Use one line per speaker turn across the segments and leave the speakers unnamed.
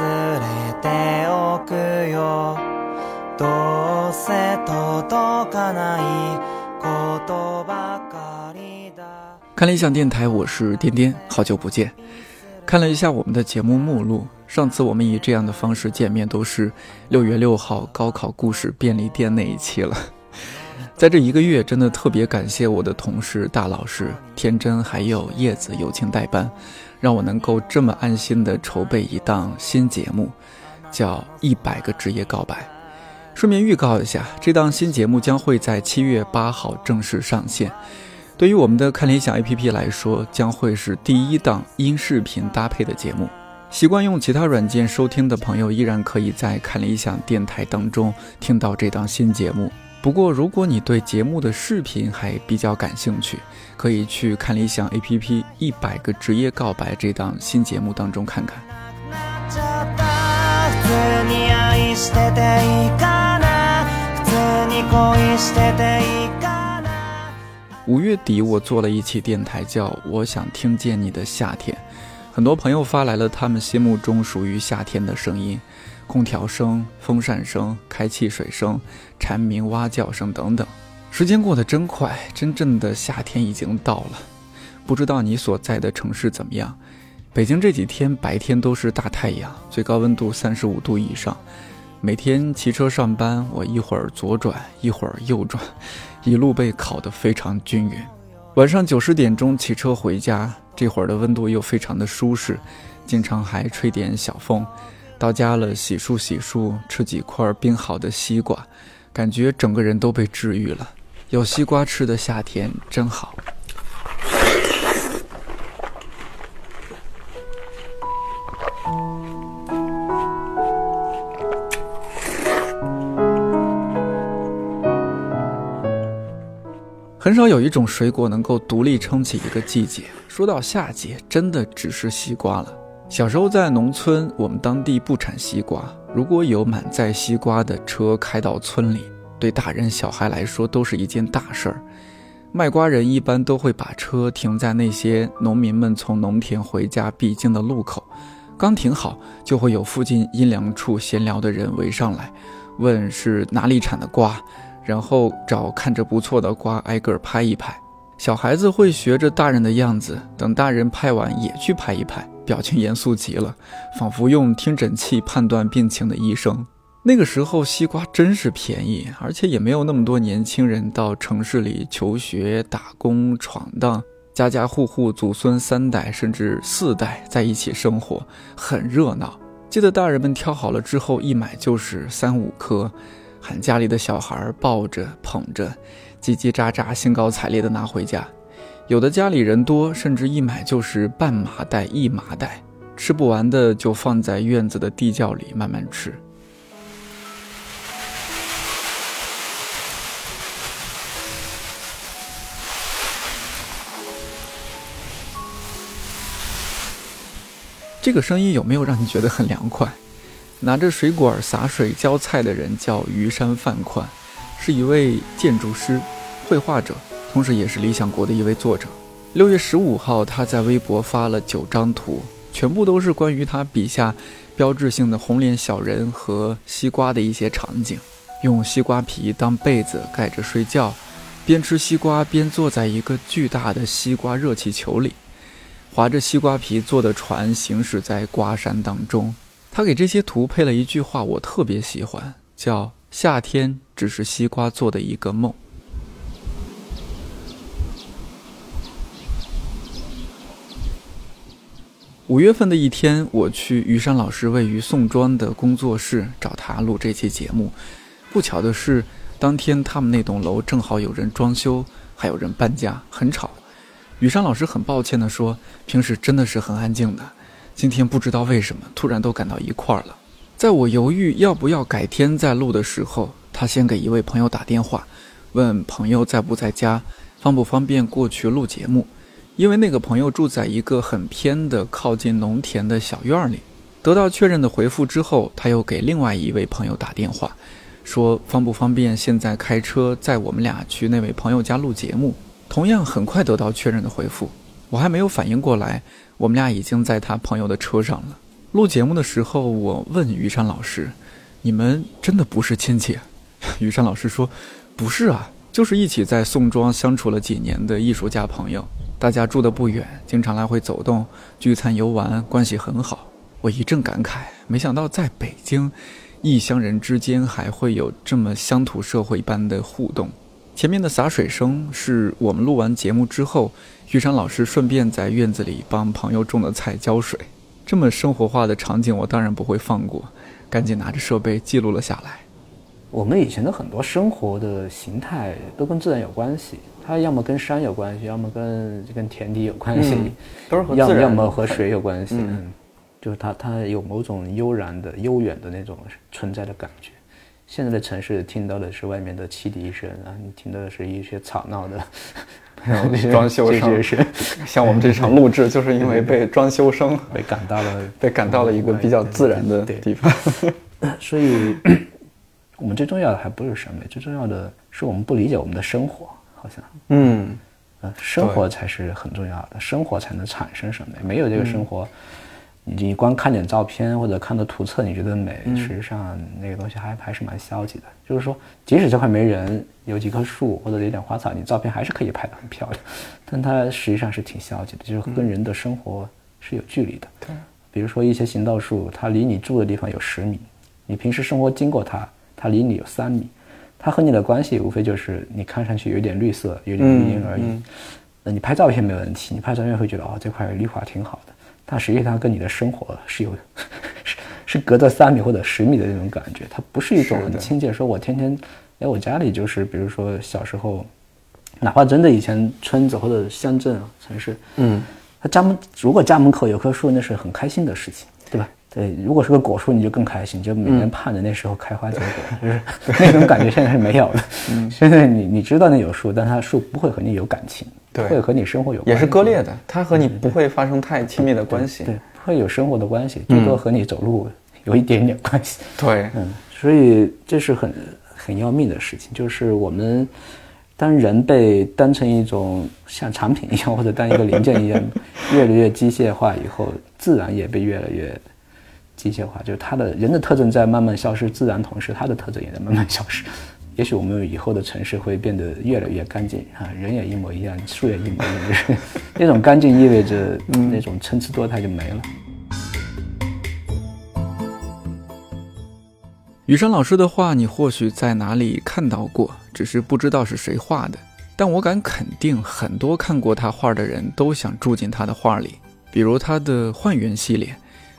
忘れておくよどうせ届かないことばかりだ
看理想电台，我是颠颠，好久不见。看了一下我们的节目目录，上次我们以这样的方式见面，都是六月六号高考故事便利店那一期了。 在这一个月，真的特别感谢我的同事大老师天真还有叶子友情代班，让我能够这么安心的筹备一档新节目，叫《一百个职业告白》。顺便预告一下，这档新节目将会在七月八号正式上线。对于我们的看理想 APP 来说，将会是第一档音视频搭配的节目。习惯用其他软件收听的朋友，依然可以在看理想电台当中听到这档新节目。不过，如果你对节目的视频还比较感興趣，可以去看理想 APP《一百个职业告白》这档新节目当中看看。
ちゃった普通に愛してていいかな普通に恋してていいかな
五月底，我做了一期电台，叫《我想听见你的夏天》。很多朋友发来了他们心目中属于夏天的声音， 空调声、风扇声、开汽水声、蝉鸣蛙叫声等等。时间过得真快，真正的夏天已经到了。不知道你所在的城市怎么样？北京这几天白天都是大太阳，最高温度三十五度以上。每天骑车上班，我一会儿左转，一会儿右转，一路被烤得非常均匀。晚上九十点钟骑车回家，这会儿的温度又非常的舒适，经常还吹点小风。到家了，洗漱洗漱，吃几块冰好的西瓜，感觉整个人都被治愈了。有西瓜吃的夏天真好。很少有一种水果能够独立撑起一个季节。说到夏季，真的只是西瓜了。小时候在农村，我们当地不产西瓜，如果有满载西瓜的车开到村里，对大人小孩来说都是一件大事儿。卖瓜人一般都会把车停在那些农民们从农田回家必经的路口，刚停好，就会有附近阴凉处闲聊的人围上来，问是哪里产的瓜。然后找看着不错的瓜挨个拍一拍，小孩子会学着大人的样子，等大人拍完也去拍一拍，表情严肃极了，仿佛用听诊器判断病情的医生。那个时候西瓜真是便宜，而且也没有那么多年轻人到城市里求学、打工、闯荡，家家户户祖孙三代甚至四代在一起生活，很热闹。记得大人们挑好了之后，一买就是三五颗。喊家里的小孩抱着捧着，叽叽喳喳、兴高采烈地拿回家。有的家里人多，甚至一买就是半麻袋、一麻袋，吃不完的就放在院子的地窖里慢慢吃。这个声音有没有让你觉得很凉快？拿着水管洒水浇菜的人叫鱼山饭宽，是一位建筑师、绘画者，同时也是理想国的一位作者。六月十五号，他在微博发了九张图，全部都是关于他笔下标志性的红脸小人和西瓜的一些场景。用西瓜皮当被子盖着睡觉，边吃西瓜边坐在一个巨大的西瓜热气球里，划着西瓜皮做的船行驶在瓜山当中。他给这些图配了一句话，我特别喜欢，叫“夏天只是西瓜做的一个梦”。五月份的一天，我去于山老师位于宋庄的工作室找他录这期节目。不巧的是，当天他们那栋楼正好有人装修，还有人搬家，很吵。于山老师很抱歉地说：“平时真的是很安静的。”今天不知道为什么突然都赶到一块儿了。在我犹豫要不要改天再录的时候，他先给一位朋友打电话，问朋友在不在家，方不方便过去录节目。因为那个朋友住在一个很偏的、靠近农田的小院里。得到确认的回复之后，他又给另外一位朋友打电话，说方不方便现在开车载我们俩去那位朋友家录节目。同样很快得到确认的回复，我还没有反应过来，我们俩已经在他朋友的车上了。录节目的时候，我问于山老师：“你们真的不是亲戚？” 于山老师说：“不是啊，就是一起在宋庄相处了几年的艺术家朋友，大家住的不远，经常来回走动、聚餐游玩，关系很好。”我一阵感慨，没想到在北京，异乡人之间还会有这么乡土社会般的互动。前面的洒水声是我们录完节目之后，玉山老师顺便在院子里帮朋友种的菜浇水。这么生活化的场景，我当然不会放过，赶紧拿着设备记录了下来。
我们以前的很多生活的形态都跟自然有关系，它要么跟山有关系，要么跟跟田地有关系，
都是和自然，
要么和水有关系。嗯，就是它它有某种悠然的、悠远的那种存在的感觉。现在的城市听到的是外面的汽笛声啊，你听到的是一些吵闹的
装修声。像我们这场录制，就是因为被装修声
被赶到了，
被赶到了一个比较自然的地方。
所以，我们最重要的还不是审美，最重要的是我们不理解我们的生活，好像。嗯，呃，生活才是很重要的，生活才能产生审美，没有这个生活。你光看点照片或者看的图册，你觉得美，实际上那个东西还还是蛮消极的。就是说，即使这块没人，有几棵树或者有点花草，你照片还是可以拍得很漂亮，但它实际上是挺消极的，就是跟人的生活是有距离的。
对，
比如说一些行道树，它离你住的地方有十米，你平时生活经过它，它离你有三米，它和你的关系无非就是你看上去有点绿色，有点绿荫而已。那你拍照片没问题，你拍照片会觉得哦，这块绿化挺好的。它实际上跟你的生活是有，是是隔着三米或者十米的那种感觉，它不是一种很亲切。说我天天，哎，我家里就是，比如说小时候，哪怕真的以前村子或者乡镇城市，嗯，他家门如果家门口有棵树，那是很开心的事情，对如果是个果树，你就更开心，就每年盼着那时候开花结果，就是那种感觉现在是没有的。嗯，现在你你知道那有树，但它树不会和你有感情。
对，
会和你生活有
也是割裂的，它和你不会发生太亲密的关系，
对，不会有生活的关系，最多和你走路有一点点关系。
对，
嗯，所以这是很很要命的事情，就是我们当人被当成一种像产品一样，或者当一个零件一样，越来越机械化以后，自然也被越来越机械化，就是它的人的特征在慢慢消失，自然同时它的特征也在慢慢消失。也许我们以后的城市会变得越来越干净啊，人也一模一样，树也一模一样，就 是那种干净意味着那种参差多态就没了。
雨山老师的画，你或许在哪里看到过，只是不知道是谁画的。但我敢肯定，很多看过他画的人都想住进他的画里。比如他的幻园系列，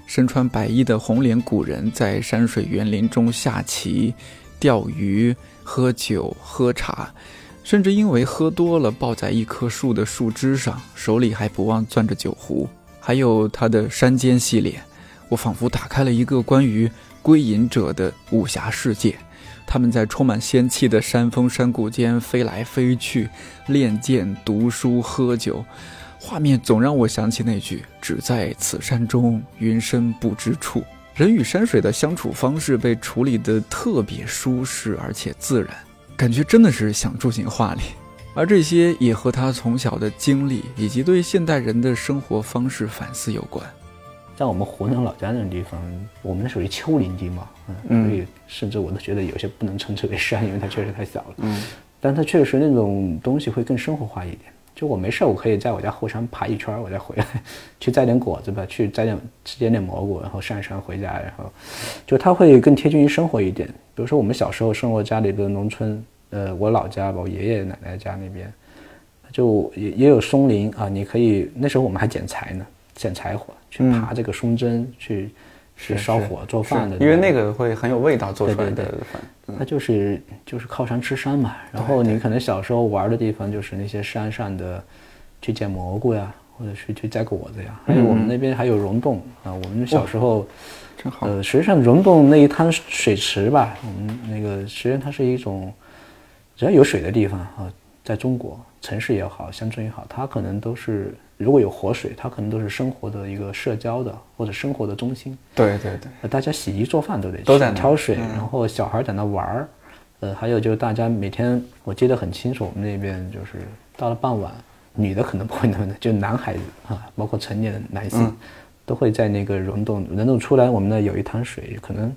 身穿白衣的红脸古人在山水园林中下棋、钓鱼。喝酒喝茶，甚至因为喝多了抱在一棵树的树枝上，手里还不忘攥着酒壶。还有他的山间系列，我仿佛打开了一个关于归隐者的武侠世界。他们在充满仙气的山峰山谷间飞来飞去，练剑、读书、喝酒，画面总让我想起那句“只在此山中，云深不知处”。人与山水的相处方式被处理得特别舒适而且自然，感觉真的是想住进画里。而这些也和他从小的经历以及对现代人的生活方式反思有关。
在我们湖南老家那种地方，我们属于丘陵地貌，嗯，所以甚至我都觉得有些不能称之为山，因为它确实太小了，嗯，但它确实那种东西会更生活化一点。就我没事，我可以在我家后山爬一圈，我再回来，去摘点果子吧，去摘点吃点点蘑菇，然后上山回家，然后就它会更贴近于生活一点。比如说我们小时候生活家里的农村，呃，我老家吧，我爷爷奶奶家那边，就也也有松林啊，你可以那时候我们还捡柴呢，捡柴火去爬这个松针去。是烧火做饭的，
因为那个会很有味道，做出来的饭。
它就是就是靠山吃山嘛。然后你可能小时候玩的地方就是那些山上的，去捡蘑菇呀，或者是去摘果子呀。还有我们那边还有溶洞啊。我们小时候，
真好。
呃，实际上溶洞那一滩水池吧，我们那个实际上它是一种，只要有水的地方啊，在中国城市也好，乡村也好，它可能都是如果有活水，它可能都是生活的一个社交的或者生活的中心。
对对对，
呃大家洗衣做饭都得去
都在
挑水，
嗯。
然后小孩在那玩儿，呃，还有就是大家每天我记得很清楚，我们那边就是到了傍晚，女的可能不会那么的，就男孩子啊，包括成年的男性，
嗯。
都会在那个溶洞溶洞出来，我们那有一滩水，可能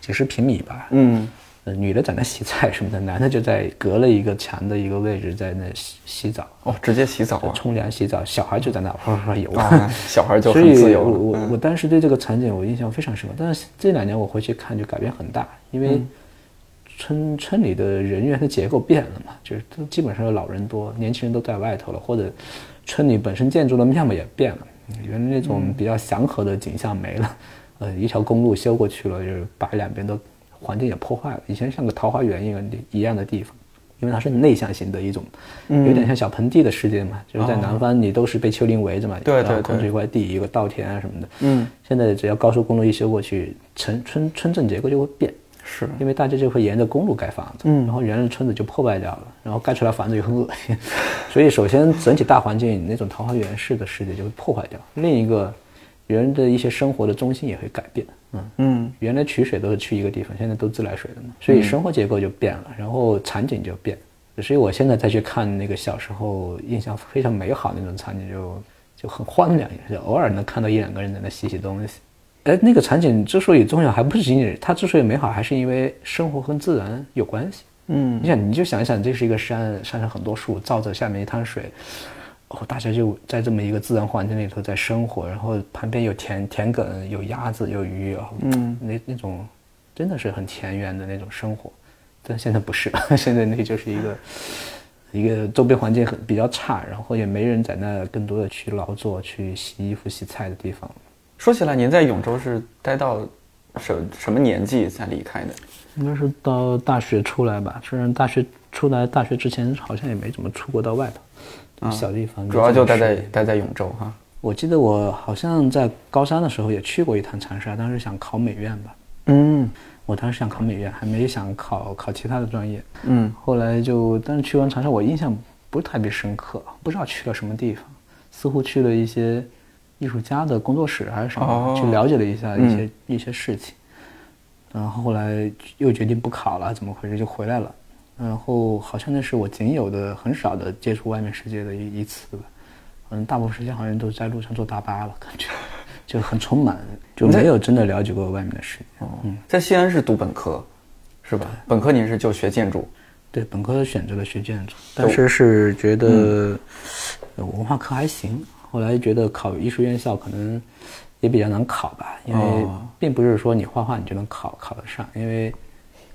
几十平米吧，
嗯，
呃，女的在那洗菜什么的，男的就在隔了一个墙的一个位置在那洗洗澡。
哦，直接洗澡啊，
冲凉洗澡，小孩就在那哗哗哗游。
啊，小孩就很自由。
我我
嗯
我当时对这个场景我印象非常深刻，但是这两年我回去看就改变很大，因为
嗯
村村里的人员的结构变了嘛，就是都基本上老人多，年轻人都在外头了，或者村里本身建筑的面貌也变了，原来那
嗯
种比较祥和的景象没了，呃，一条公路修过去了，就是把两边的环境也破坏了，以前像个桃花源一样的一样的地方。因为它是内向型的一种，有点像小盆地的世界嘛，就是在南方你都是被丘陵围着嘛，
对对对
然后空出一块地，一个稻田啊什么的。
嗯，
现在只要高速公路一修过去，城村村镇结构就会变，
是，
因为大家就会沿着公路盖房子，
嗯
然后原来的村子就破败掉了，然后盖出来房子又很恶心，所以首先整体大环境那种桃花源式的世界就会破坏掉。另一个，人的一些生活的中心也会改变，嗯。
嗯
原来取水都是去一个地方，现在都自来水了嘛，所以生活结构就变了，然后场景就变。所以我现在再去看那个小时候印象非常美好的那种场景就，就很荒凉，就偶尔能看到一两个人在那洗洗东西。哎，那个场景之所以重要，还不是仅仅它之所以美好，还是因为生活跟自然有关系。
嗯
你想，你就想一想，这是一个山，山上很多树，照着下面一滩水，哦，大家就在这么一个自然环境里头在生活，然后旁边有田田埂，有鸭子，有鱼，哦、
嗯，
那那种真的是很田园的那种生活，但现在不是，现在那就是一个一个周边环境很比较差，然后也没人在那更多的去劳作、去洗衣服、洗菜的地方。
说起来，您在永州是待到什什么年纪才离开的？
应该是到大学出来吧，虽然大学出来，大学之前好像也没怎么出过到外头，小地方。
啊主要就待在待在永州哈。
我记得我好像在高三的时候也去过一趟长沙，当时想考美院吧。
嗯
我当时想考美院，还没想考考其他的专业。
嗯
后来就，但是去完长沙，我印象不是特别深刻，不知道去了什么地方，似乎去了一些艺术家的工作室还是什么，
哦
去了解了一下一些、一些事情。然后后来又决定不考了，怎么回事就回来了。然后好像那是我仅有的很少的接触外面世界的一一次吧。嗯，大部分时间好像都是在路上坐大巴了，感觉 就很充满，就没有真的了解过外面的世界。
嗯，在西安是读本科，是吧？本科您是就学建筑，
对，本科选择了学建筑，当时是觉得呃文化课还行，后来觉得考艺术院校可能也比较难考吧，因为
哦
并不是说你画画你就能考考得上，因为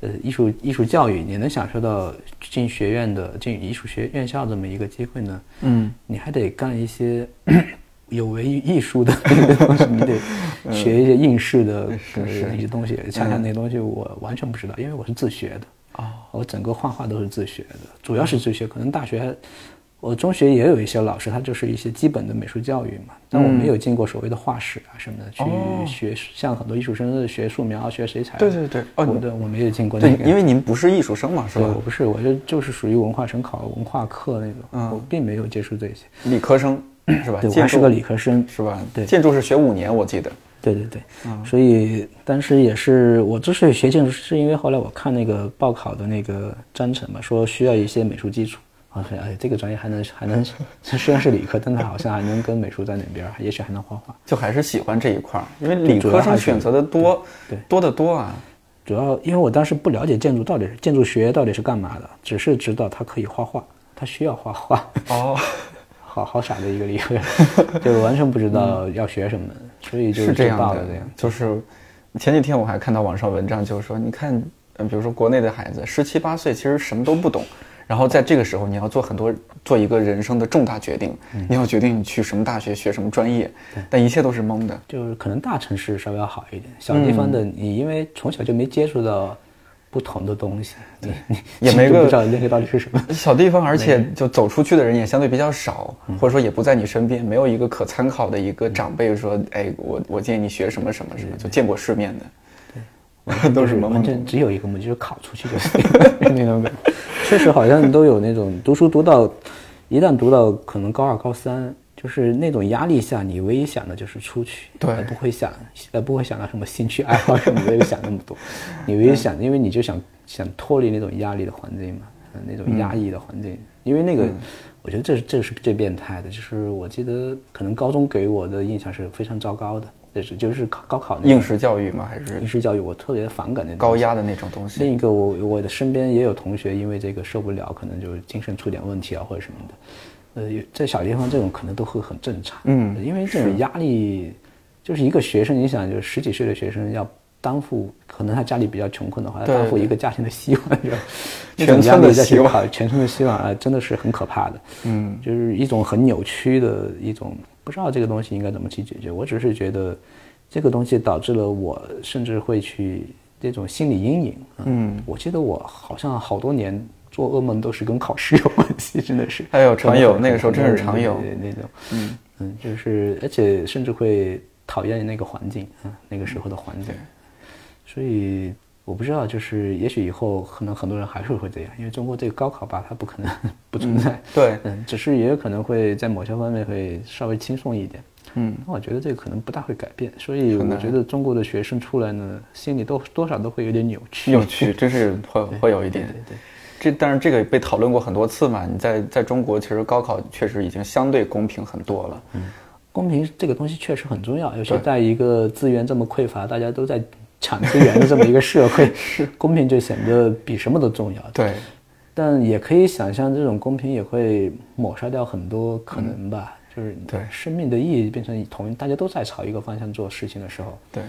呃艺术艺术教育你能享受到进学院的进艺术学院校这么一个机会呢，
嗯，
你还得干一些 有违艺术的那 个东西，你得学一些应试的一些东西。恰恰那些东西我完全不知道，因为我是自学的。
哦，
我整个画画都是自学的，主要是自学。可能大学还，我中学也有一些老师，他就是一些基本的美术教育嘛，但我没有进过所谓的画室啊什么的，去
哦
学像很多艺术生是学素描、学水彩。
对对对哦对
我的我没有进过那个，，
对因为您不是艺术生嘛，是
对
吧
我？不是，我就就是属于文化生考文化课那种，
嗯
我并没有接触这些。
理科生是吧？
对，我还是个理科生，
是吧？
对
建筑是学五年，我记得。
对对对，所以当时也是我之所以学建筑，是因为后来我看那个报考的那个章程嘛，说需要一些美术基础。啊，哎，这个专业还能还能，虽然是理科，但它好像还能跟美术在哪边儿，也许还能画画。
就还是喜欢这一块儿，因为理科生选择的多，
对
多得多啊。
主要因为我当时不了解建筑到底是建筑学到底是干嘛的，只是知道它可以画画，它需要画画。
哦，
好好傻的一个理科人，就完全不知道要学什么，所以就是
这样的就是前几天我还看到网上文章，就是说，你看，嗯，比如说国内的孩子十七八岁，其实什么都不懂，然后在这个时候，你要做很多做一个人生的重大决定，
嗯。
你要决定你去什么大学学什么专业，但一切都是蒙的。
就是可能大城市稍微要好一点，小地方的你因为从小就没接触到不同的东西，对。你
也没个
就不知道那个到底是什么。
小地方，而且就走出去的人也相对比较少，
嗯。
或者说也不在你身边，没有一个可参考的一个长辈说，哎，我我建议你学什么什么什么，就见过世面的，对，都是懵
完全。只有一个目的，就是考出去就行 那种感觉。确实好像都有那种读书读到，一旦读到可能高二高三，就是那种压力下，你唯一想的就是出去，
对
不会想，呃，不会想到什么兴趣爱好什么的，想那么多。你唯一想，因为你就想想脱离那种压力的环境嘛，呃那种压抑的环境。因为那个，我觉得这是这是最变态的，就是我记得可能高中给我的印象是非常糟糕的，就是就是考高考那
应试教育吗？还是应
试教育，我特别反感那种
高压的那种东西？
另一个我我的身边也有同学因为这个受不了，可能就精神出点问题啊或者什么的。呃，在小地方这种可能都会很正常。
嗯
因为这种压力，就是一个学生，你想，就是十几岁的学生要担负，可能他家里比较穷困的话，要
对
担负一个家庭的希望，
全村的希望，
全村的希望啊，真的是很可怕的。
嗯，
就是一种很扭曲的一种，不知道这个东西应该怎么去解决。我只是觉得，这个东西导致了我甚至会去这种心理阴影。
嗯
我记得我好像好多年做噩梦都是跟考试有关系，真的是。
还有常有那个时候真是常有
那种，嗯嗯，就是而且甚至会讨厌那个环境啊，那个时候的环境。所以我不知道，就是也许以后可能很多人还是会这样，因为中国这个高考吧，它不可能 不存在。
对，
嗯，只是也有可能会在某些方面会稍微轻松一点。
嗯，
那我觉得这个可能不大会改变，所以我觉得中国的学生出来呢，心里都多少都会有点扭曲。
扭曲，真是 会会有一点。
对对
这但是这个被讨论过很多次嘛。你在在中国，其实高考确实已经相对公平很多了。
嗯公平这个东西确实很重要，尤其
对
在一个资源这么匮乏、大家都在抢资源的这么一个社会，公平就显得比什么都重要。
对，
但也可以想象，这种公平也会抹杀掉很多可能吧。就是
对
生命的意义变成同大家都在朝一个方向做事情的时候，
对，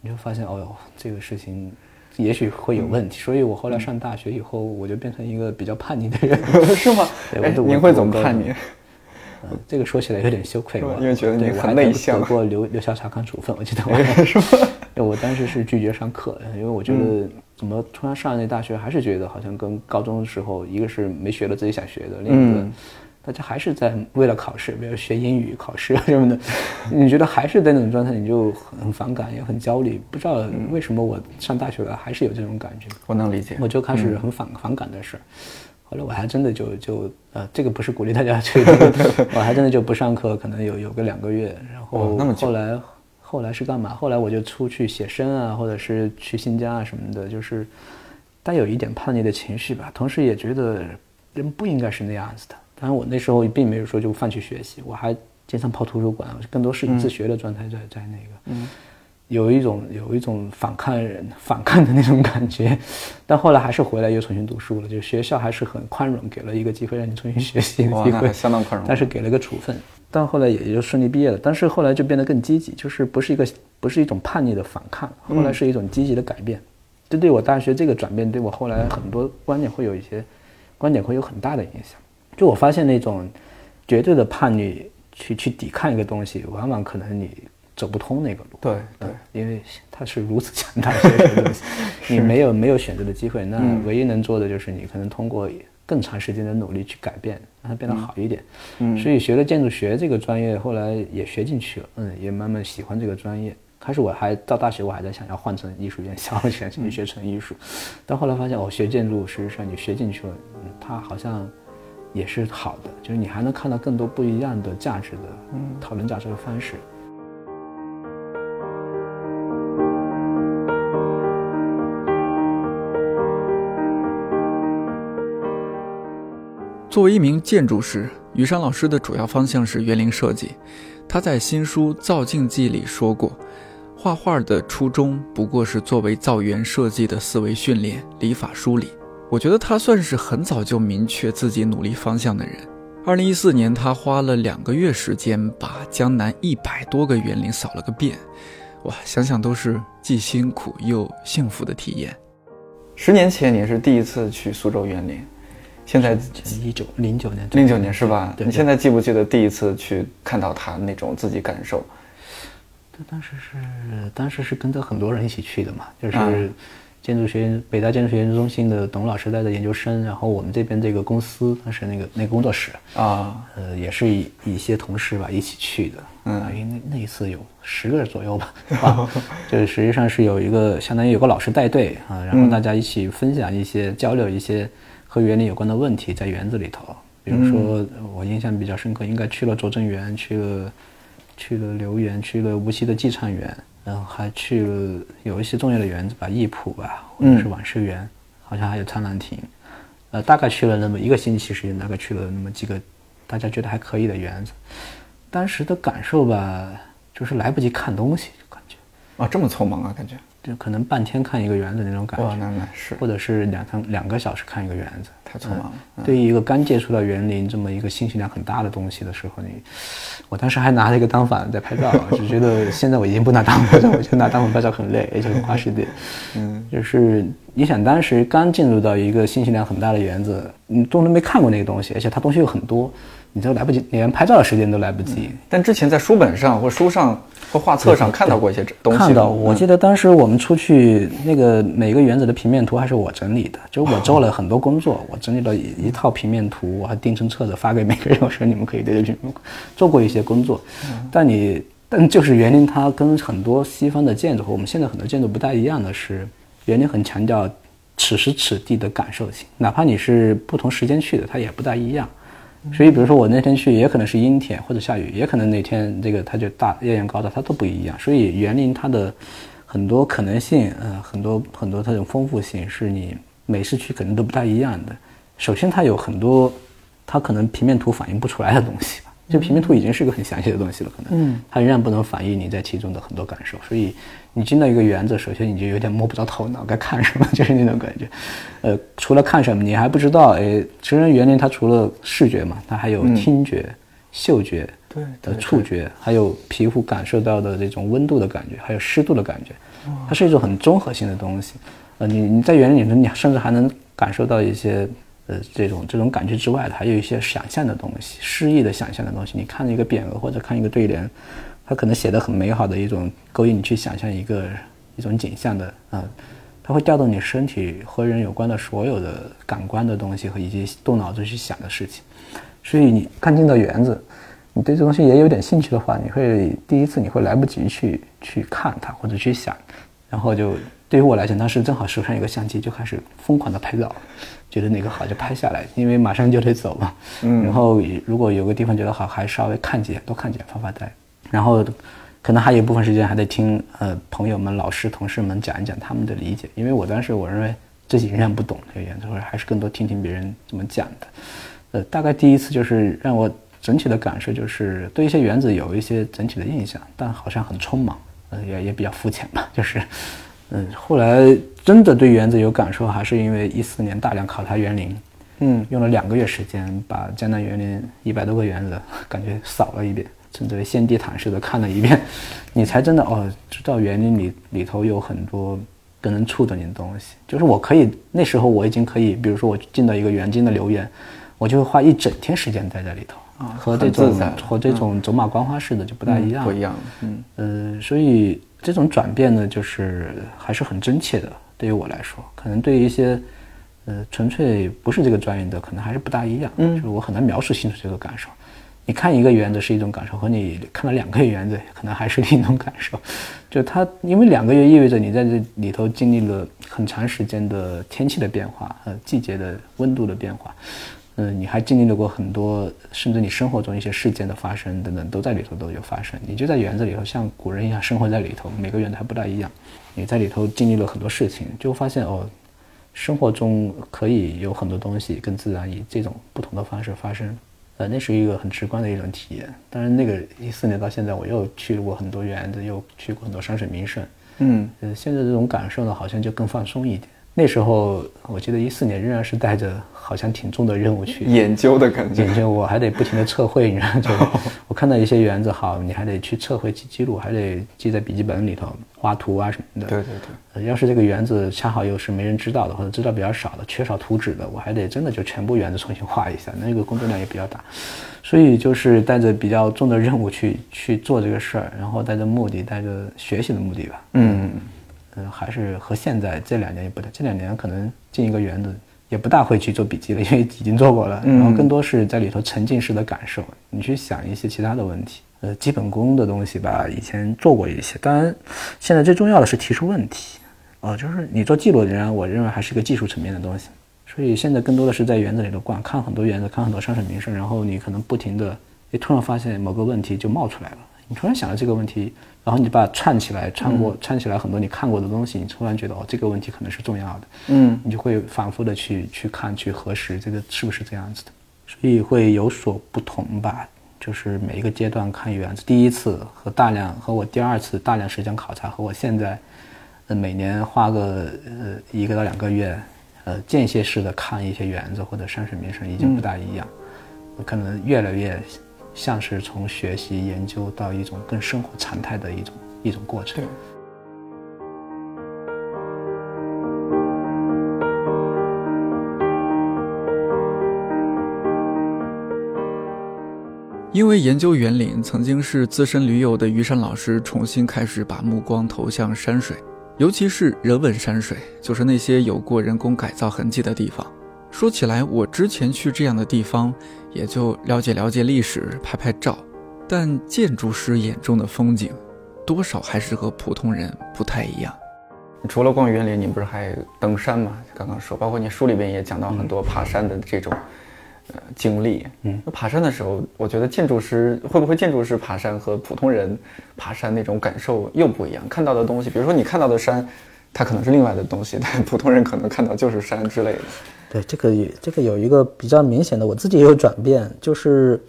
你就发现，哦哟，这个事情也许会有问题。所以我后来上大学以后，我就变成一个比较叛逆的人。
是吗？哎，
对我都我
您会怎么
我
叛逆？
嗯这个说起来有点羞愧，我
因为觉得你很内向
得过留留校查看处分，我记得我
是吗？
我当时是拒绝上课，因为我觉
嗯
得怎么突然上那大学，还是觉得好像跟高中的时候，一个是没学了自己想学的，另一个
嗯
大家还是在为了考试，比如学英语考试什么的，你觉得还是在那种状态，你就很反感，也很焦虑，不知道
嗯
为什么我上大学了还是有这种感觉。
我能理解。
我就开始很反、反感的事儿。后来我还真的就就呃，这个不是鼓励大家去，我还真的就不上课，可能有有个两个月，然后后来后来是干嘛？后来我就出去写生啊，或者是去新疆啊什么的，就是带有一点叛逆的情绪吧，同时也觉得人不应该是那样子的。当然我那时候并没有说就放弃学习，我还经常跑图书馆，更多是自学的状态在在那个。
嗯
有一种有一种反抗人反抗的那种感觉，但后来还是回来又重新读书了。就学校还是很宽容，给了一个机会让你重新学习的
哇，
机会，
相当宽容。
但是给了个处分。但后来也也就顺利毕业了。但是后来就变得更积极，就是不是一个不是一种叛逆的反抗，后来是一种积极的改变。这对我大学这个转变，对我后来很多观点会有一些观点会有很大的影响。就我发现那种绝对的叛逆去去抵抗一个东西，往往可能你走不通那个路。
对对，
因为它是如此强大的一个东西，你没有没有选择的机会，那
嗯
唯一能做的就是你可能通过更长时间的努力去改变，让它变得好一点。
嗯
所以学了建筑学这个专业，后来也学进去了，嗯，也慢慢喜欢这个专业。开始我还到大学，我还在想要换成艺术院校，想去学成艺术，但后来发现，哦，学建筑，实际上你学进去了，嗯，它好像也是好的，就是你还能看到更多不一样的价值的，嗯，讨论价值的方式。
作为一名建筑师，于山老师的主要方向是园林设计。他在新书《造境记》里说过，画画的初衷不过是作为造园设计的思维训练、理法梳理。我觉得他算是很早就明确自己努力方向的人。二零一四年，他花了两个月时间把江南一百多个园林扫了个遍，哇，想想都是既辛苦又幸福的体验。十年前你是第一次去苏州园林，现在
一九零九年，
零九年是吧？
对
你现在记不记得第一次去看到他那种自己感受？
他，当时是当时是跟着很多人一起去的嘛，就是
嗯
建筑学院北大建筑学研究中心的董老师带的研究生，然后我们这边这个公司，当时那个那个工作室，
啊，
呃，也是一一些同事吧一起去的，
嗯。
啊因为那那一次有十个人左右吧，啊，就是实际上是有一个相当于有个老师带队啊，然后大家一起分享一些交流一些和园林有关的问题，在园子里头，比如说我印象比较深刻，应该去了拙政园，去了去了留园，去了无锡的寄畅园，然后还去了有一些重要的园子吧，艺圃吧，或者是晚市园，好像还有苍兰亭，呃，大概去了那么一个星期时间，大概去了那么几个大家觉得还可以的园子，当时的感受吧，就是来不及看东西，就感觉。
啊，这么匆忙啊，感觉。
就可能半天看一个园子那种感觉，
哇，那那是，
或者是两三两个小时看一个园子，
太匆忙了。
对于一个刚接触到园林这么一个信息量很大的东西的时候，你，我当时还拿了一个单反在拍照，就觉得现在我已经不拿单反拍照，我觉得拿单反拍照很累，而且很花时间。嗯，就是你想当时刚进入到一个信息量很大的园子，你都没看过那个东西，而且它东西又很多。你都来不及，连拍照的时间都来不及。
但之前在书本上或书上或画册上看到过一些东西。
看到，我记得当时我们出去，那个每个园子的平面图还是我整理的，就我做了很多工作，我整理了一一套平面图，我还订成册子发给每个人，我说你们可以对着屏幕做过一些工作。但你，但就是园林它跟很多西方的建筑和我们现在很多建筑不太一样的是，园林很强调此时此地的感受性，哪怕你是不同时间去的，它也不大一样。所以，比如说我那天去，也可能是阴天或者下雨，也可能那天这个它就大艳阳高照，它都不一样。所以园林它的很多可能性，呃，很多很多它这种丰富性，是你每次去可能都不太一样的。首先，它有很多它可能平面图反映不出来的东西。就平面图已经是个很详细的东西了，可能，嗯，它仍然不能反映你在其中的很多感受，所以你进到一个园子，首先你就有点摸不着头脑，该看什么，就是那种感觉，呃，除了看什么，你还不知道，哎，其实园林它除了视觉嘛，它还有听觉、嗅觉、
对
的触觉，还有皮肤感受到的这种温度的感觉，还有湿度的感觉，它是一种很综合性的东西，呃，你你在园林里面，你甚至还能感受到一些。呃，这种这种感觉之外的，还有一些想象的东西，诗意的想象的东西。你看一个匾额或者看一个对联，它可能写的很美好的一种，勾引你去想象一个一种景象的啊，它会调动你身体和人有关的所有的感官的东西和以及动脑子去想的事情。所以你看进到园子，你对这东西也有点兴趣的话，你会第一次你会来不及去去看它或者去想，然后就对于我来讲，当时正好手上有个相机，就开始疯狂的拍照。觉得哪个好就拍下来，因为马上就得走嘛。嗯。然后如果有个地方觉得好，还稍微看几眼，多看几眼，发发呆。然后可能还有一部分时间还得听呃朋友们、老师、同事们讲一讲他们的理解，因为我当时我认为自己仍然不懂这个原子，或者还是更多听听别人怎么讲的。呃，大概第一次就是让我整体的感受就是对一些原子有一些整体的印象，但好像很匆忙，呃，也也比较肤浅吧，就是。嗯，后来真的对园子有感受，还是因为一四年大量考察园林，嗯，用了两个月时间把江南园林一百多个园子感觉扫了一遍，称之为先地毯式的看了一遍，你才真的哦知道园林里里头有很多更能触动你的东西。就是我可以那时候我已经可以，比如说我进到一个园，进的留园，我就会花一整天时间待在里头
啊，
和这种和这种走马观花式的就不大一样，
不一样，
嗯，呃，所以。这种转变呢，就是还是很真切的。对于我来说，可能对于一些，呃，纯粹不是这个专业的，可能还是不大一样。嗯，就是我很难描述清楚这个感受。你看一个园子是一种感受，和你看了两个月园子，可能还是另一种感受。就它，因为两个月意味着你在这里头经历了很长时间的天气的变化，呃，季节的温度的变化。嗯，你还经历了过很多，甚至你生活中一些事件的发生等等，都在里头都有发生。你就在园子里头，像古人一样生活在里头，每个园子还不大一样。你在里头经历了很多事情，就发现哦，生活中可以有很多东西跟自然以这种不同的方式发生。呃，那是一个很直观的一种体验。当然，那个一四年到现在，我又去过很多园子，又去过很多山水名胜。嗯，呃，现在这种感受呢，好像就更放松一点。那时候我记得一四年仍然是带着好像挺重的任务去
研究的感觉，
研究我还得不停的测绘，你知道就 我看到一些园子好，你还得去测绘记记录，还得记在笔记本里头画图啊什么的。
对对
对，要是这个园子恰好又是没人知道的，或者知道比较少的，缺少图纸的，我还得真的就全部园子重新画一下，那个工作量也比较大，所以就是带着比较重的任务去去做这个事儿，然后带着目的，带着学习的目的吧。嗯。嗯，还是和现在这两年也不太，这两年可能进一个园子也不大会去做笔记了，因为已经做过了。然后更多是在里头沉浸式的感受，你去想一些其他的问题。呃，基本功的东西吧，以前做过一些。当然，现在最重要的是提出问题。呃，就是你做记录，仍然我认为还是一个技术层面的东西。所以现在更多的是在园子里头逛，看很多园子，看很多山水名胜，然后你可能不停的，诶，突然发现某个问题就冒出来了，你突然想到这个问题，然后你把它串起来，串过串起来很多你看过的东西，你突然觉得哦，这个问题可能是重要的，
嗯。
你就会反复的去去看去核实这个是不是这样子的，所以会有所不同吧。就是每一个阶段看园子，第一次和大量和我第二次大量时间考察和我现在，呃每年花个呃一个到两个月，呃间歇式的看一些园子或者山水名胜已经不大一样，可能越来越像是从学习研究到一种更生活常态的一种一种过程。
对。因为研究园林，曾经是资深驴友的于山老师重新开始把目光投向山水，尤其是人文山水，就是那些有过人工改造痕迹的地方。说起来，我之前去这样的地方，也就了解了解历史，拍拍照。但建筑师眼中的风景，多少还是和普通人不太一样。除了逛园林，你不是还登山吗？刚刚说，包括你书里边也讲到很多爬山的这种。呃，经历，嗯，那爬山的时候，我觉得建筑师会不会建筑师爬山和普通人爬山那种感受又不一样，看到的东西，比如说你看到的山，它可能是另外的东西，但普通人可能看到就是山之类的。
对，这个这个有一个比较明显的，我自己也有转变，就是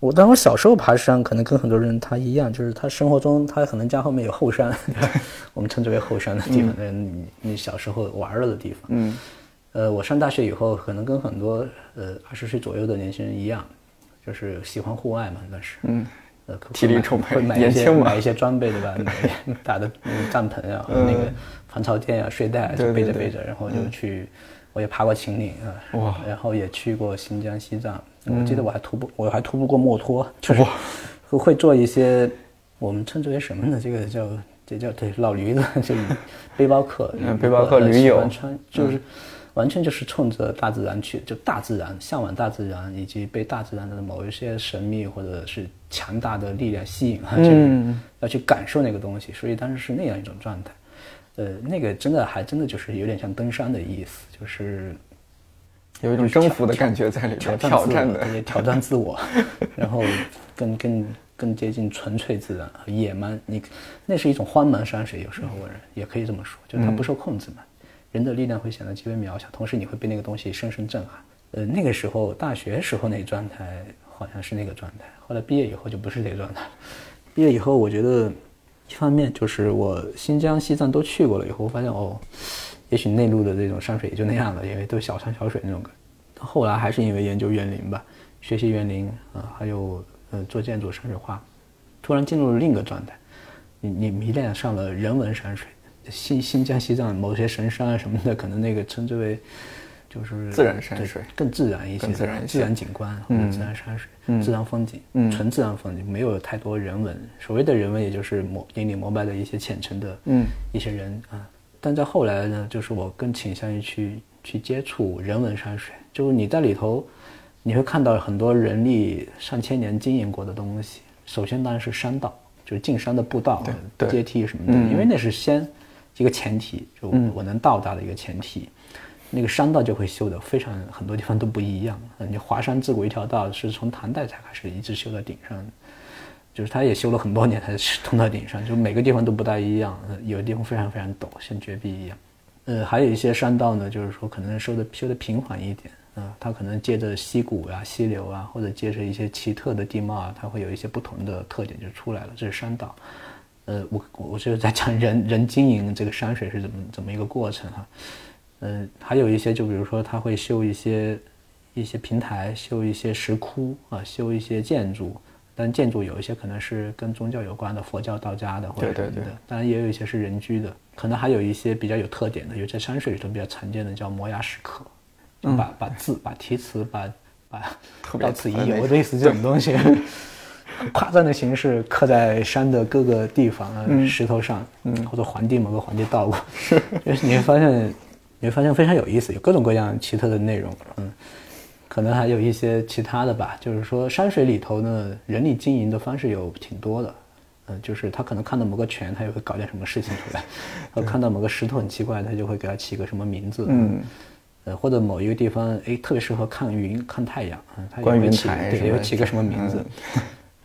我当我小时候爬山，可能跟很多人他一样，就是他生活中他可能家后面有后山，我们称之为后山的地方，嗯，你你小时候玩了的地方，嗯。呃，我上大学以后，可能跟很多呃二十岁左右的年轻人一样，就是喜欢户外嘛，那是，
嗯，
呃，
体力充沛，
会买一些买一些装备，对吧？打的帐篷啊，那个防潮垫啊，睡袋就背着背着，然后就去，我也爬过秦岭啊，哇，然后也去过新疆、西藏，我记得我还徒步，我还徒步过墨脱，就是会做一些我们称之为什么呢？这个叫这叫对老驴子，就背包客，
背包客驴友
穿就是。完全就是冲着大自然去，就大自然向往大自然，以及被大自然的某一些神秘或者是强大的力量吸引，嗯，要去感受那个东西，所以当时是那样一种状态。呃，那个真的还真的就是有点像登山的意思，就是
有一种征服的感觉在里边，挑战的，
挑战自我，然后更更更接近纯粹自然和野蛮。你那是一种荒蛮山水，有时候我也可以这么说，就是它不受控制嘛。人的力量会显得极为渺小，同时你会被那个东西深深震撼。呃，那个时候大学时候那状态好像是那个状态，后来毕业以后就不是这个状态。毕业以后，我觉得一方面就是我新疆、西藏都去过了以后，我发现哦，也许内陆的这种山水也就那样了，因为都小山小水那种。后来还是因为研究园林吧，学习园林啊，还有呃做建筑山水画，突然进入了另一个状态，你你迷恋上了人文山水。新新疆、西藏某些神山啊什么的，可能那个称之为就是
自然山水，
更自然一些，
自然
自然景观自然山水、自然风景，纯自然风景，没有太多人文。所谓的人文，也就是膜引领膜拜的一些虔诚的嗯一些人啊。但在后来呢，就是我更倾向于去去接触人文山水，就是你在里头，你会看到很多人力上千年经营过的东西。首先当然是山道，就是进山的步道、阶梯什么的，因为那是先。一个前提，就我能到达的一个前提，那个山道就会修的非常很多地方都不一样。你华山自古一条道是从唐代才开始一直修到顶上，就是它也修了很多年才通到顶上，就每个地方都不大一样。有的地方非常非常陡，像绝壁一样。呃，还有一些山道呢，就是说可能修的修的平缓一点啊，它可能接着溪谷啊、溪流啊，或者接着一些奇特的地貌啊，它会有一些不同的特点就出来了。这是山道。呃，我我就是在讲人人经营这个山水是怎么怎么一个过程哈，呃，还有一些就比如说他会修一些一些平台，修一些石窟啊，修一些建筑，但建筑有一些可能是跟宗教有关的，佛教、道家的或者什么的，当然也有一些是人居的，可能还有一些比较有特点的，有在山水里头比较常见的叫摩崖石刻，把把字、把题词、把把到此一游类似这种东西。夸张的形式刻在山的各个地方啊，石头上，嗯，或者皇帝某个皇帝到过，就是你会发现，你会发现非常有意思，有各种各样奇特的内容，嗯，可能还有一些其他的吧，就是说山水里头呢，人力经营的方式有挺多的，嗯，就是他可能看到某个泉，他也会搞点什么事情出来，呃，看到某个石头很奇怪，他就会给它起个什么名字，嗯，呃，或者某一个地方，哎，特别适合看云、看太阳，嗯，它
观云
起对，
台是吧
有起个什么名字？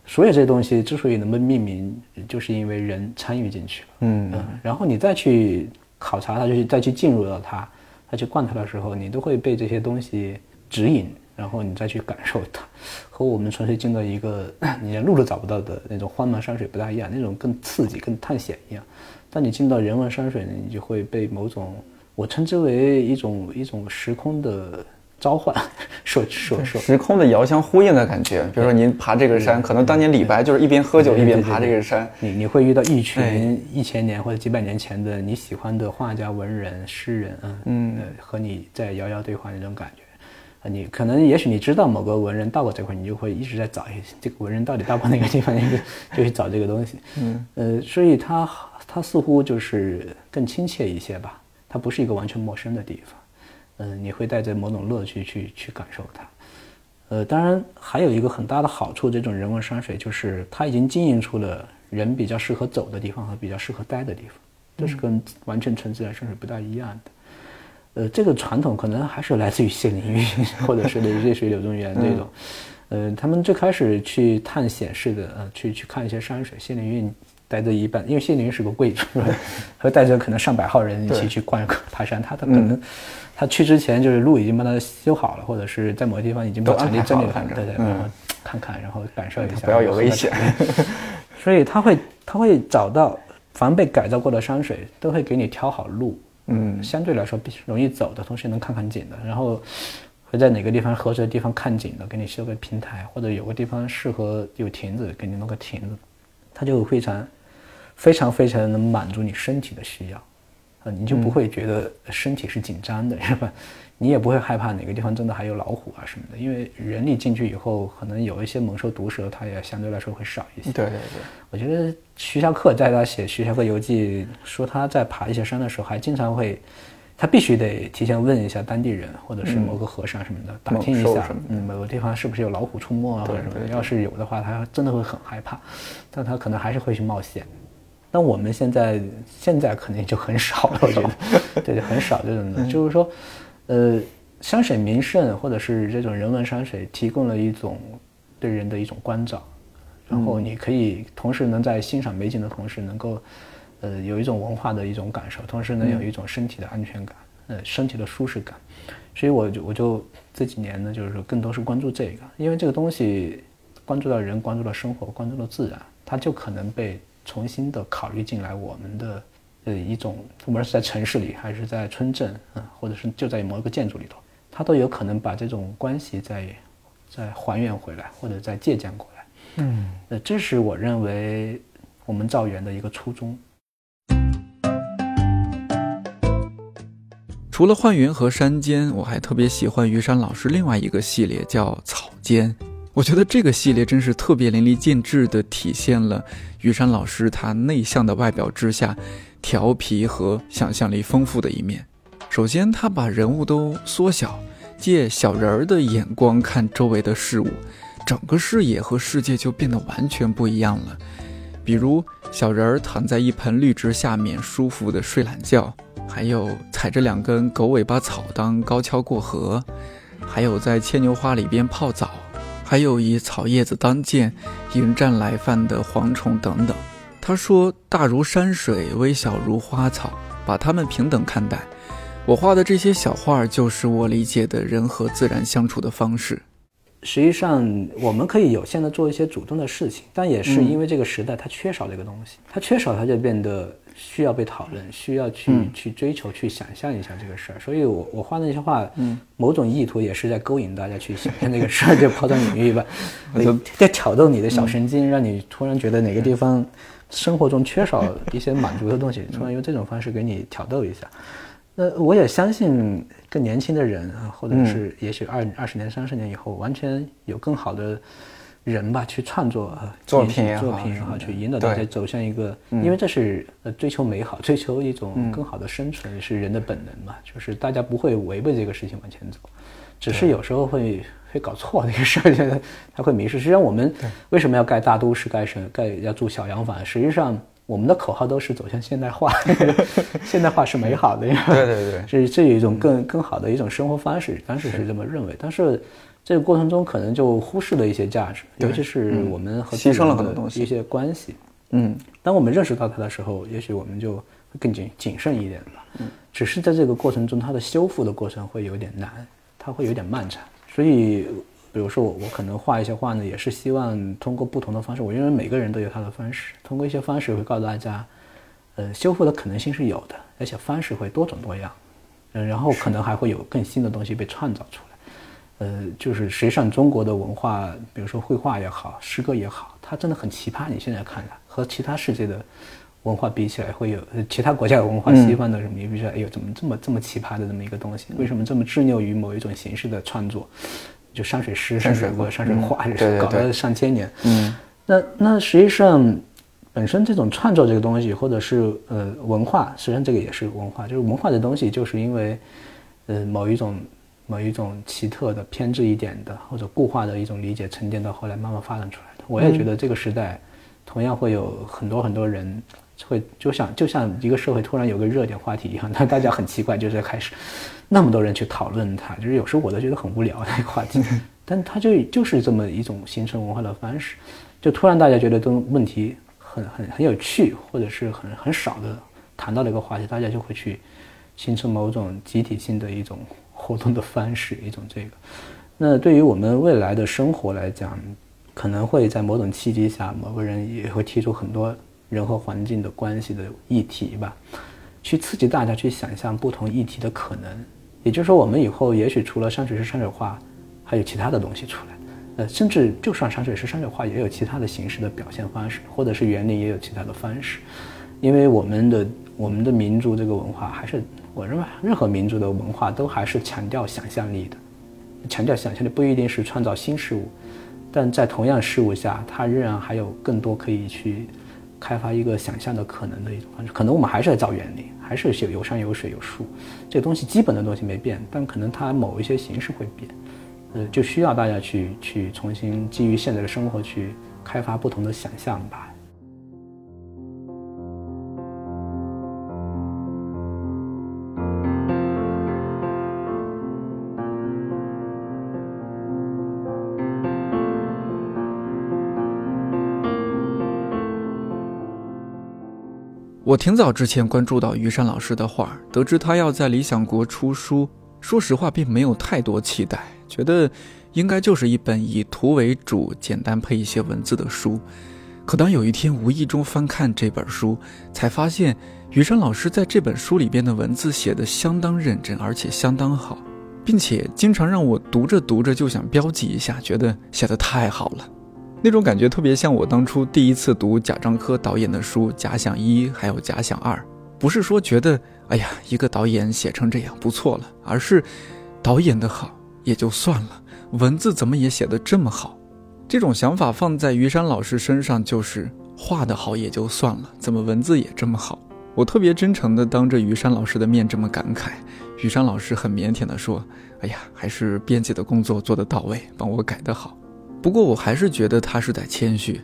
所有这些东西之所以能被命名，就是因为人参与进去了，
嗯
嗯，然后你再去考察它，就是再去进入到它，再去逛它的时候，你都会被这些东西指引，然后你再去感受它，和我们纯粹进到一个 你连路都找不到的那种荒蛮山水不大一样，那种更刺激、更探险一样。当你进到人文山水呢，你就会被某种我称之为一种一种时空的召唤所所 说
时空的遥相呼应的感觉。比如说您爬这个山，可能当年李白就是一边喝酒一边爬这个山。
你你会遇到一
哎
群一千年或者几百年前的你喜欢的画家、文人、诗人，嗯
嗯
呃，和你在遥遥对话那种感觉。啊，你可能也许你知道某个文人到过这块，你就会一直在找，哎，这个文人到底到过哪个地方，你就就去找这个东西。嗯，呃，所以它它似乎就是更亲切一些吧，它不是一个完全陌生的地方。嗯、你会带着某种乐趣去去感受它。呃，当然还有一个很大的好处，这种人文山水就是它已经经营出了人比较适合走的地方和比较适合待的地方，这是跟完全纯自然山水不大一样的。呃，这个传统可能还是来自于谢灵运 或者是类水柳宗元这种，呃，他们最开始去探险式的呃去去看一些山水，谢灵运带着一半，因为谢灵运是个贵族，是吧？和带着可能上百号人一起去逛爬山，他他可能、他去之前就是路已经帮他修好了，或者是在某个地方已经把场地整理
好了
对对，
嗯。
然后看看，然后感受一下，
不要有危险。
所以他会他会找到凡被改造过的山水，都会给你挑好路，
嗯。
相对来说比容易走的，同时能看看景的，然后会在哪个地方合适的地方看景的，给你修个平台，或者有个地方适合有亭子，给你弄个亭子，他就非常非常非常能满足你身体的需要，啊，你就不会觉得身体是紧张的，是吧？你也不会害怕哪个地方真的还有老虎啊什么的，因为人力进去以后，可能有一些猛兽毒蛇，它也相对来说会少一些。
对对对，
我觉得徐霞客在他写《徐霞客游记》说他在爬一些山的时候，还经常会，他必须得提前问一下当地人或者是某个和尚什么的，打听一下嗯，某个地方是不是有老虎出没啊或者什么的。要是有的话，他真的会很害怕，但他可能还是会去冒险。但我们现在现在肯定就很少了，我觉得，对 对，很少这种的，就是说，呃，山水名胜或者是这种人文山水，提供了一种对人的一种关照，然后你可以同时能在欣赏美景的同时，能够，呃，有一种文化的一种感受，同时能有一种身体的安全感，呃，身体的舒适感。所以我就我就这几年呢，就是说更多是关注这个，因为这个东西关注到人，关注到生活，关注到自然，它就可能被重新的考虑进来我们的呃一种，无论是在城市里还是在村镇，嗯，或者是就在某一个建筑里头，它都有可能把这种关系再再还原回来，或者再借鉴过来。
嗯，
呃，这是我认为我们造园的一个初衷。
除了幻云和山间，我还特别喜欢于山老师另外一个系列叫草间。我觉得这个系列真是特别淋漓尽致地体现了于山老师他内向的外表之下，调皮和想象力丰富的一面。首先，他把人物都缩小，借小人儿的眼光看周围的事物，整个视野和世界就变得完全不一样了。比如，小人儿躺在一盆绿植下面，舒服地睡懒觉。还有踩着两根狗尾巴草当高跷过河，还有在牵牛花里边泡澡，还有以草叶子当剑迎战来犯的蝗虫等等。他说：“大如山水，微小如花草，把它们平等看待。”我画的这些小画，就是我理解的人和自然相处的方式。
实际上，我们可以有限的做一些主动的事情，但也是因为这个时代它缺少这个东西，它缺少它就变得需要被讨论，需要去、去追求、去想象一下这个事儿。所以我我画那些画，嗯，某种意图也是在勾引大家去想象这个事儿，就抛砖引玉吧，在挑逗你的小神经，让你突然觉得哪个地方生活中缺少一些满足的东西，突然用这种方式给你挑逗一下。那我也相信更年轻的人啊，或者是也许二二十年、三十年以后，完全有更好的人吧，去创作啊
作品也好
作品也好，去引导大家走向一个，因为这是呃追求美好、追求一种更好的生存，是人的本能嘛，就是大家不会违背这个事情往前走，只是有时候会会搞错这个事儿，他会迷失。实际上，我们为什么要盖大都市、盖城、盖要住小洋房？实际上，我们的口号都是走向现代化，现代化是美好的呀。
对对对，
这这有一种更更好的一种生活方式，当时是。这么认为。但是这个过程中可能就忽视了一些价值，尤其是我们和
牺牲了很多东西
一些关系。
嗯，
当我们认识到它的时候，也许我们就会更谨谨慎一点吧。嗯，只是在这个过程中，它的修复的过程会有点难，它会有点漫长。所以，比如说我我可能画一些画呢，也是希望通过不同的方式。我认为每个人都有他的方式，通过一些方式会告诉大家，呃，修复的可能性是有的，而且方式会多种多样。嗯，然后可能还会有更新的东西被创造出来。呃，就是实际上中国的文化，比如说绘画也好，诗歌也好，它真的很奇葩。你现在看它和其他世界的文化比起来，会有其他国家的文化，西方的什么，你比如说，哎呦，怎么这么这么奇葩的这么一个东西？为什么这么执拗于某一种形式的创作？就山水诗、山水歌、山水画，搞了上千年。
嗯，
那那实际上本身这种创作这个东西，或者是呃文化，实际上这个也是文化，就是文化的东西，就是因为呃某一种。某一种奇特的、偏执一点的或者固化的一种理解沉淀到后来慢慢发展出来的。我也觉得这个时代，同样会有很多很多人会就像就像一个社会突然有个热点话题一样，但 大家很奇怪，就是开始那么多人去讨论它，就是有时候我都觉得很无聊那个话题，但它就就是这么一种形成文化的方式，就突然大家觉得这种问题很很很有趣，或者是很很少的谈到的一个话题，大家就会去形成某种集体性的一种。活动的方式一种这个，那对于我们未来的生活来讲，可能会在某种契机下，某个人也会提出很多人和环境的关系的议题吧，去刺激大家去想象不同议题的可能。也就是说，我们以后也许除了山水是、山水画，还有其他的东西出来。呃，甚至就算山水是、山水画，也有其他的形式的表现方式，或者是园林也有其他的方式。因为我们的我们的民族这个文化还是。我认为，任何民族的文化都还是强调想象力的，强调想象力不一定是创造新事物，但在同样事物下，它仍然还有更多可以去开发一个想象的可能的一种方式。可能我们还是在造园林，还是有有山有水有树，这个东西基本的东西没变，但可能它某一些形式会变，呃，就需要大家去去重新基于现在的生活去开发不同的想象吧。
我挺早之前关注到于山老师的画，得知他要在理想国出书。说实话，并没有太多期待，觉得应该就是一本以图为主、简单配一些文字的书。可当有一天无意中翻看这本书，才发现于山老师在这本书里边的文字写得相当认真，而且相当好，并且经常让我读着读着就想标记一下，觉得写得太好了。那种感觉特别像我当初第一次读贾樟柯导演的书《假想一》还有《假想二》，不是说觉得哎呀一个导演写成这样不错了，而是导演的好也就算了，文字怎么也写得这么好？这种想法放在于山老师身上就是画得好也就算了，怎么文字也这么好？我特别真诚地当着于山老师的面这么感慨，于山老师很腼腆地说：“哎呀，还是编辑的工作做得到位，帮我改得好。”不过我还是觉得他是在谦虚。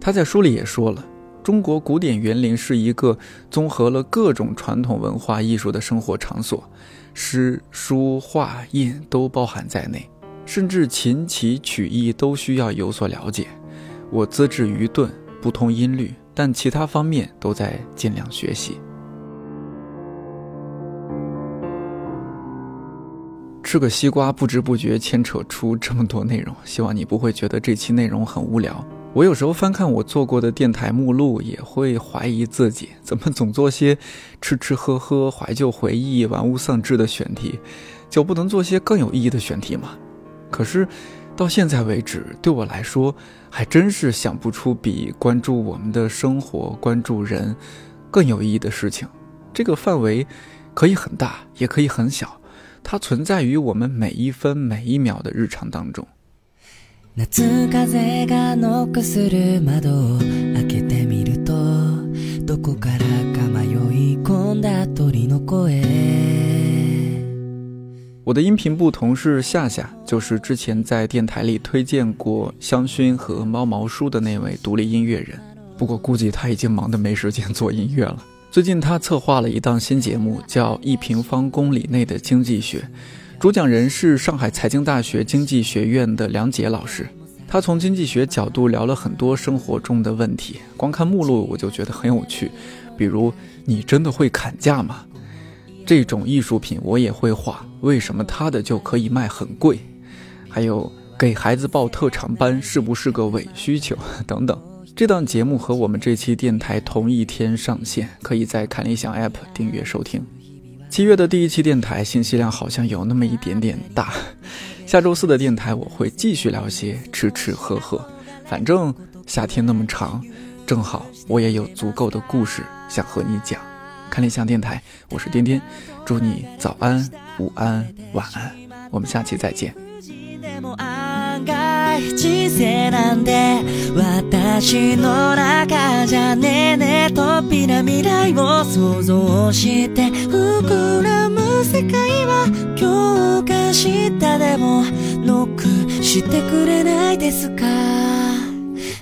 他在书里也说了，中国古典园林是一个综合了各种传统文化艺术的生活场所，诗、书、画、印都包含在内，甚至琴棋曲艺都需要有所了解。我资质愚钝，不通音律，但其他方面都在尽量学习。吃个西瓜，不知不觉牵扯出这么多内容，希望你不会觉得这期内容很无聊。我有时候翻看我做过的电台目录，也会怀疑自己，怎么总做些吃吃喝喝、怀旧回忆、玩物丧志的选题，就不能做些更有意义的选题吗？可是到现在为止，对我来说，还真是想不出比关注我们的生活、关注人更有意义的事情。这个范围可以很大，也可以很小。它存在于我们每一分每一秒的日常当中。我的音频部同事夏夏，就是之前在电台里推荐过香薰和猫毛书的那位独立音乐人。
不过估计他已经忙得没时间做音乐了。最近他策划了一档新节目，叫《一平方公里内的经济学》，主讲人是上海财经大学经济学院的梁杰老师。他从经济学角度聊了很多生活中的问题，光看目录我就觉得很有趣。比如，你真的会砍价吗？这种艺术品我也会画，为什么他的就可以卖很贵？还有，给孩子报特长班是不是个伪需求？等等。这档节目和我们这期电台同一天上线，可以在看理想 App 订阅收听。七月的第一期电台信息量好像有那么一点点大。下周四的电台我会继续聊些吃吃喝喝，反正夏天那么长，正好我也有足够的故事想和你讲。看理想电台，我是颠颠，祝你早安、午安、晚安，我们下期再见。でも案外人生なんて私の中じゃねえねえとっぴな未来を想像して膨らむ世界は今日か明日でもノックしてくれないですか？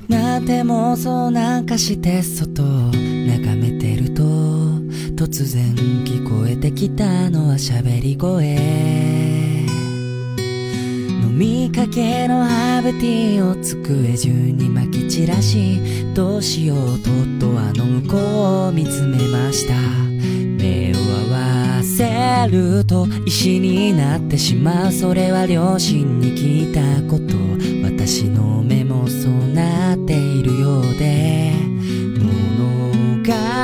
なんて妄想なんかして外眺めてると突然聞こえてきたのは喋り声。みかけのハーブティーを机中に撒き散らしどうしようととあの向こうを見つめました。目を合わせると石になってしまう。それは両親に聞いたこと。私の目もそうなって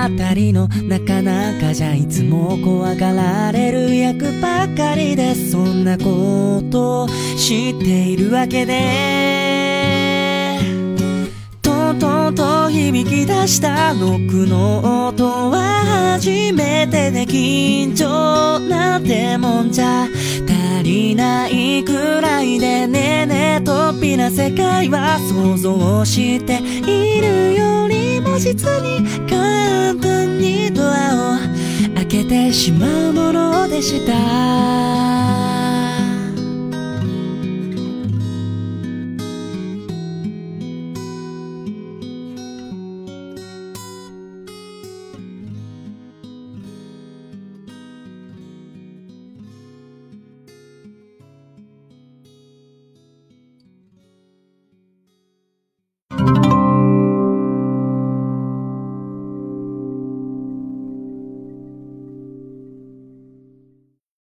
たりの中々じゃいつも怖がられる役ばかりでそんなこと知っているわけで。トントンと響き出したノックの音は初めてで緊張なんてもんじゃ足りないくらいでねえねえとっぴな世界は想像しているより実に簡単にドアを開けてしまうものでした。